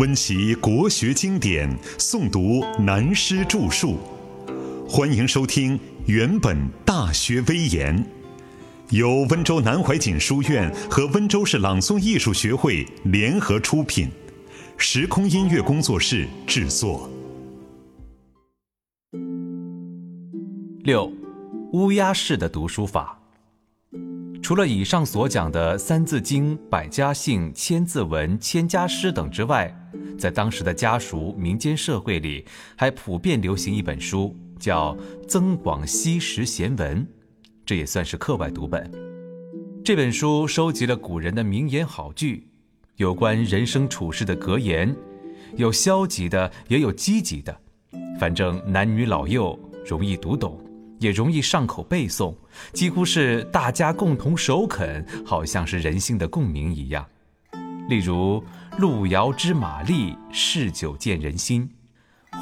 温习国学经典，诵读南师著述。欢迎收听《原本大学威严》，由温州南怀瑾书院和温州市朗诵艺术学会联合出品，时空音乐工作室制作。六，乌鸦式的读书法。除了以上所讲的《三字经》《百家姓》《千字文》《千家诗》等之外，在当时的家塾、民间社会里，还普遍流行一本书，叫《增广西时贤文》，这也算是课外读本。这本书收集了古人的名言好句，有关人生处事的格言，有消极的，也有积极的，反正男女老幼容易读懂。也容易上口背诵，几乎是大家共同首肯，好像是人性的共鸣一样。例如“路遥知马力，嗜酒见人心；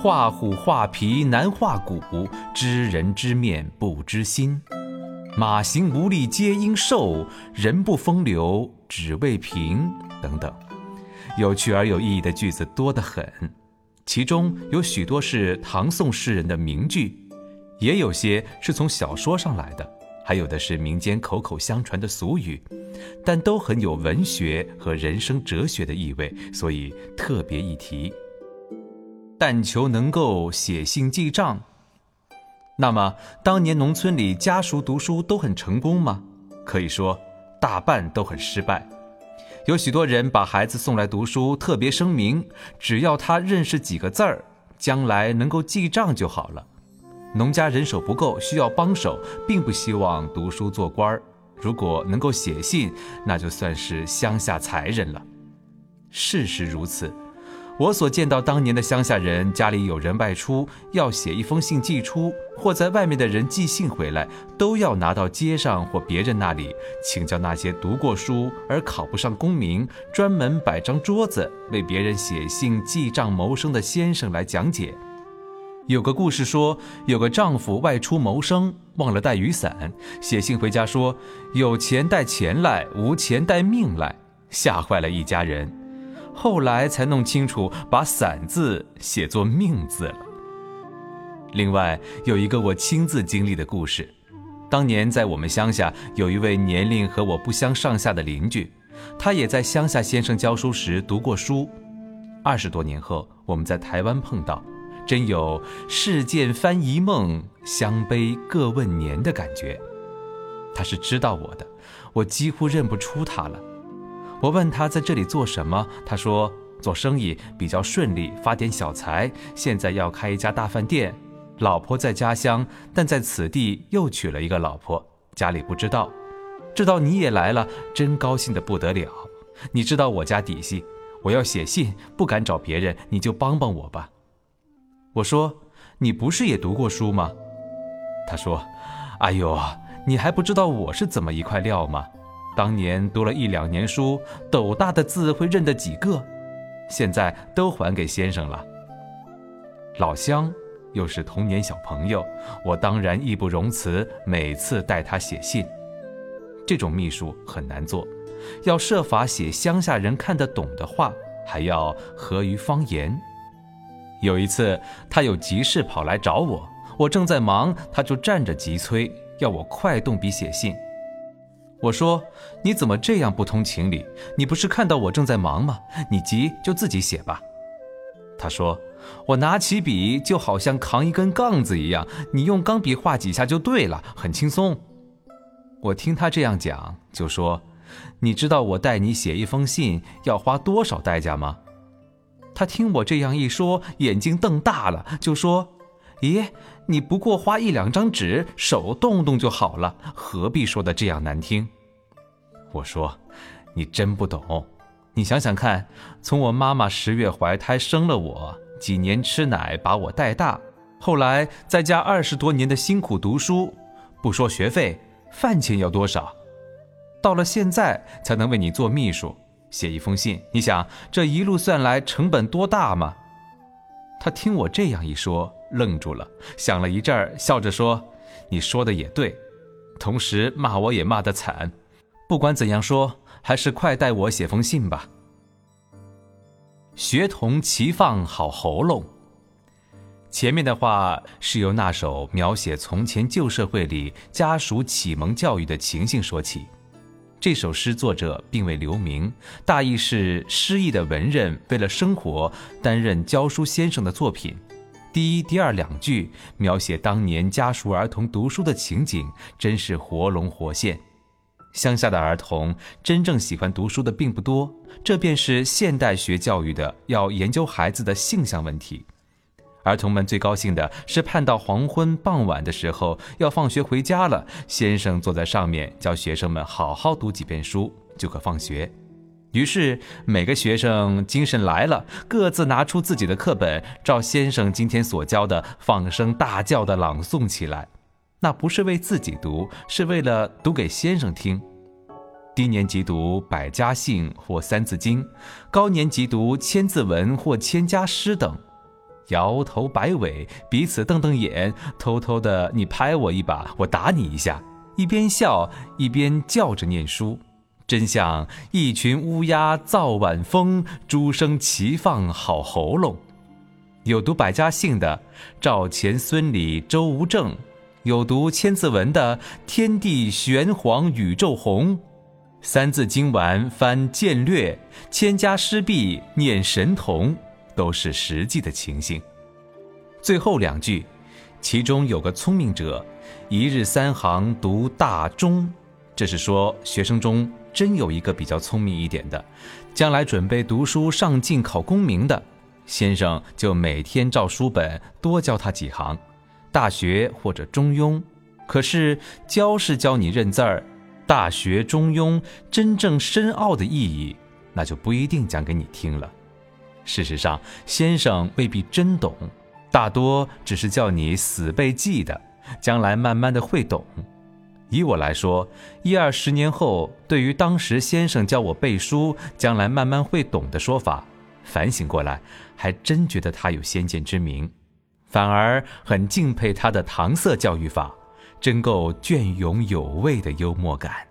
画虎画皮难画骨，知人知面不知心。马行无力皆因瘦，人不风流只为平。”等等，有趣而有意义的句子多得很，其中有许多是唐宋诗人的名句。也有些是从小说上来的，还有的是民间口口相传的俗语，但都很有文学和人生哲学的意味，所以特别一提。但求能够写信记账。那么，当年农村里家塾读书都很成功吗？可以说，大半都很失败。有许多人把孩子送来读书，特别声明，只要他认识几个字儿，将来能够记账就好了。农家人手不够，需要帮手，并不希望读书做官儿。如果能够写信，那就算是乡下才人了。事实如此，我所见到当年的乡下人，家里有人外出，要写一封信寄出，或在外面的人寄信回来，都要拿到街上或别人那里，请教那些读过书而考不上功名，专门摆张桌子为别人写信记账谋生的先生来讲解。有个故事说，有个丈夫外出谋生，忘了带雨伞，写信回家说：“有钱带钱来，无钱带命来。”吓坏了一家人。后来才弄清楚，把“伞”字写作“命”字了。另外有一个我亲自经历的故事，当年在我们乡下有一位年龄和我不相上下的邻居，他也在乡下先生教书时读过书。二十多年后，我们在台湾碰到。真有世间翻一梦，相悲各问年的感觉。他是知道我的，我几乎认不出他了。我问他在这里做什么，他说做生意比较顺利，发点小财。现在要开一家大饭店，老婆在家乡，但在此地又娶了一个老婆，家里不知道。知道你也来了，真高兴的不得了。你知道我家底细，我要写信，不敢找别人，你就帮帮我吧。我说：“你不是也读过书吗？”他说：“哎呦，你还不知道我是怎么一块料吗？当年读了一两年书，斗大的字会认得几个？现在都还给先生了。老乡又是童年小朋友，我当然义不容辞，每次带他写信。这种秘书很难做，要设法写乡下人看得懂的话，还要合于方言。”有一次，他有急事跑来找我，我正在忙，他就站着急催，要我快动笔写信。我说：“你怎么这样不通情理？你不是看到我正在忙吗？你急就自己写吧。”他说：“我拿起笔就好像扛一根杠子一样，你用钢笔画几下就对了，很轻松。”我听他这样讲，就说：“你知道我带你写一封信要花多少代价吗？”他听我这样一说，眼睛瞪大了，就说：“咦，你不过花一两张纸，手动动就好了，何必说的这样难听？”我说：“你真不懂，你想想看，从我妈妈十月怀胎生了我，几年吃奶把我带大，后来在家二十多年的辛苦读书，不说学费，饭钱要多少？到了现在才能为你做秘书。”写一封信，你想这一路算来成本多大吗？他听我这样一说，愣住了，想了一阵儿，笑着说：“你说的也对。”同时骂我也骂得惨。不管怎样说，还是快带我写封信吧。学童齐放好喉咙。前面的话是由那首描写从前旧社会里家属启蒙教育的情形说起。这首诗作者并未留名，大意是失意的文人为了生活担任教书先生的作品。第一、第二两句描写当年家属儿童读书的情景，真是活龙活现。乡下的儿童真正喜欢读书的并不多，这便是现代学教育的要研究孩子的性向问题。儿童们最高兴的是盼到黄昏傍晚的时候要放学回家了，先生坐在上面教学生们好好读几遍书，就可放学。于是每个学生精神来了，各自拿出自己的课本，照先生今天所教的放声大叫的朗诵起来。那不是为自己读，是为了读给先生听。低年级读《百家姓》或《三字经》，高年级读《千字文》或《千家诗》等。摇头摆尾，彼此瞪瞪眼，偷偷的你拍我一把，我打你一下，一边笑一边叫着念书，真像一群乌鸦造晚风，诸声齐放好喉咙。有读《百家姓》的赵钱孙李周吴郑，有读《千字文》的天地玄黄宇宙洪，三字经完翻渐略，千家诗毕念神童。都是实际的情形。最后两句，其中有个聪明者，一日三行读大中，这是说学生中真有一个比较聪明一点的，将来准备读书上进考功名的，先生就每天照书本多教他几行，大学或者中庸。可是教是教你认字儿，大学中庸真正深奥的意义，那就不一定讲给你听了。事实上，先生未必真懂，大多只是叫你死背记的，将来慢慢的会懂。以我来说，一二十年后，对于当时先生教我背书，将来慢慢会懂的说法，反省过来，还真觉得他有先见之明，反而很敬佩他的搪塞教育法，真够隽永有味的幽默感。